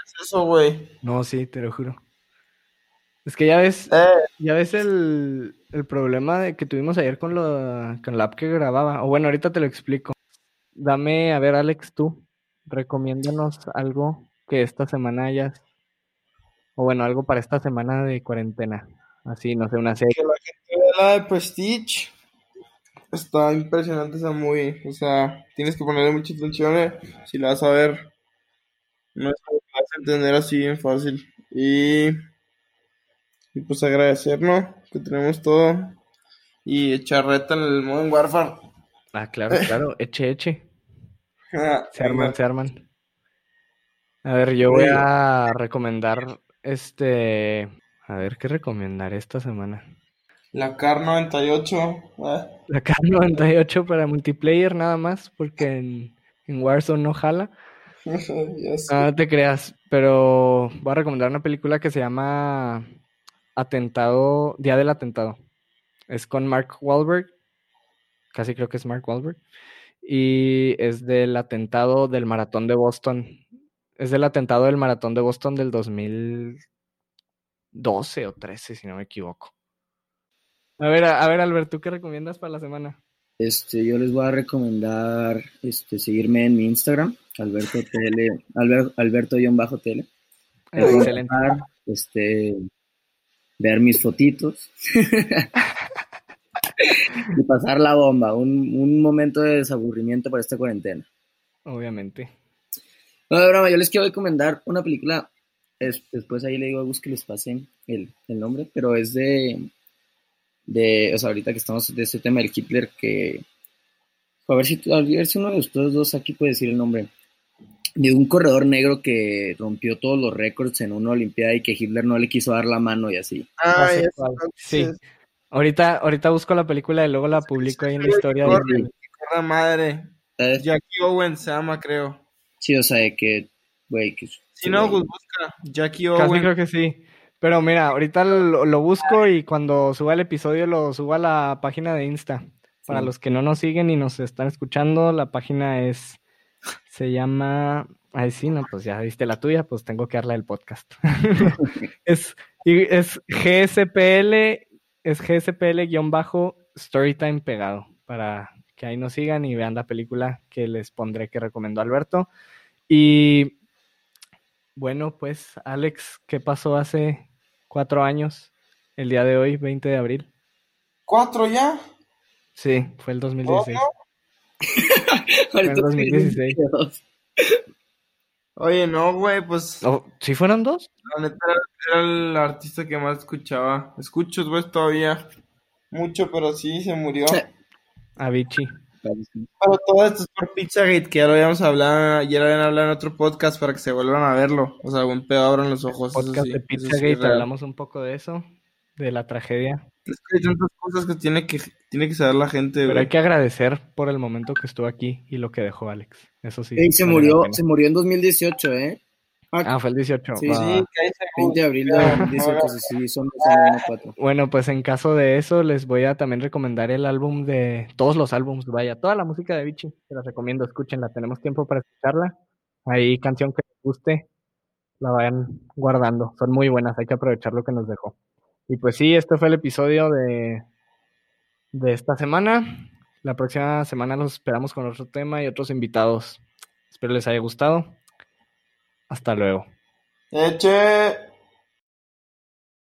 Es eso, güey. no, sí, te lo juro. Es que ya ves, Eh, ya ves el, el problema de que tuvimos ayer con, lo, con la app que grababa. O bueno, ahorita te lo explico. Dame, a ver, Alex, tú, recomiéndanos algo que esta semana hayas, o bueno, algo para esta semana de cuarentena. Así, no sé, una serie. que la gente vea la de Prestige. Está impresionante esa movie. O sea, tienes que ponerle mucha atención. eh, Si la vas a ver, no es que vas a entender así bien fácil. Y, y pues agradecernos que tenemos todo. Y echar reta en el Modern Warfare. Ah, claro, claro, eche, eche. Se arman, se arman. A ver, yo voy a recomendar este. A ver, ¿qué recomendar esta semana? La CAR 98. eh, La K98 para multiplayer nada más, porque en, en Warzone no jala. No, no te creas, pero voy a recomendar una película que se llama Atentado, Día del Atentado. Es con Mark Wahlberg, casi creo que es Mark Wahlberg, y es del atentado del maratón de Boston. Es del atentado del maratón de Boston del 2012 o 13, si no me equivoco. A ver, a, a ver, Albert, ¿tú qué recomiendas para la semana? Este, yo les voy a recomendar este, seguirme en mi Instagram, Alberto TL, Albert, Alberto-TL. Ah, Les voy a excelente. dejar, Este, ver mis fotitos. y pasar la bomba, un, un momento de desaburrimiento para esta cuarentena. Obviamente. No, de broma, yo les quiero recomendar una película. Es- después ahí le digo a Gus que les pase el, el nombre, pero es de, de. O sea, ahorita que estamos de este tema del Hitler, que. A ver si, a ver si uno de ustedes dos aquí puede decir el nombre. De un corredor negro que rompió todos los récords en una Olimpiada y que Hitler no le quiso dar la mano y así. Ah, sé Sí. Ahorita, ahorita busco la película y luego la publico ahí en la historia. de- madre. Jackie Owen se llama, creo. Sí, o sea, de que. Güey, que. Si no, güey. pues busca Jackie Casi creo que sí. Pero mira, ahorita lo, lo busco y cuando suba el episodio lo subo a la página de Insta. Para Sí. los que no nos siguen y nos están escuchando, la página es. Se llama. Ay, sí, no, pues ya viste la tuya, pues tengo que darla del podcast. es, es GSPL, es GSPL-Storytime pegado. Para que ahí nos sigan y vean la película que les pondré que recomendó Alberto. Y bueno, pues Alex, ¿qué pasó hace cuatro años? El día de hoy, 20 de abril. ¿Cuatro ya? Sí, fue el 2016. Ahorita en 2016. dos. Oye, no, güey, pues Oh, ¿Sí fueron dos? la neta era el artista que más escuchaba. Escucho, güey, todavía. Mucho, pero sí, se murió. Avicii. Pero todo esto es por Pizzagate, que ya lo habíamos hablado, ya lo habían hablado en otro podcast para que se vuelvan a verlo. O sea, buen pedo, abran los ojos. eso Podcast sí, de sí Pizzagate, real. hablamos un poco de eso, de la tragedia. Es que hay tantas cosas que tiene que, tiene que saber la gente, Pero güey. hay que agradecer por el momento que estuvo aquí y lo que dejó Alex. Eso sí. Ey, se murió, se murió en 2018, ¿eh? Ah, fue el 18. Sí, va, Sí, va. que ahí se 20 de abril de busca. 2018, sí, sí, son cuatro. Bueno, pues en caso de eso, les voy a también recomendar el álbum de todos los álbums, vaya, toda la música de Vichy. Se las recomiendo, escúchenla. Tenemos tiempo para escucharla. Ahí, canción que les guste, la vayan guardando. Son muy buenas, hay que aprovechar lo que nos dejó. Y pues sí, este fue el episodio de, de esta semana. La próxima semana los esperamos con otro tema y otros invitados. Espero les haya gustado. Hasta luego. Eche.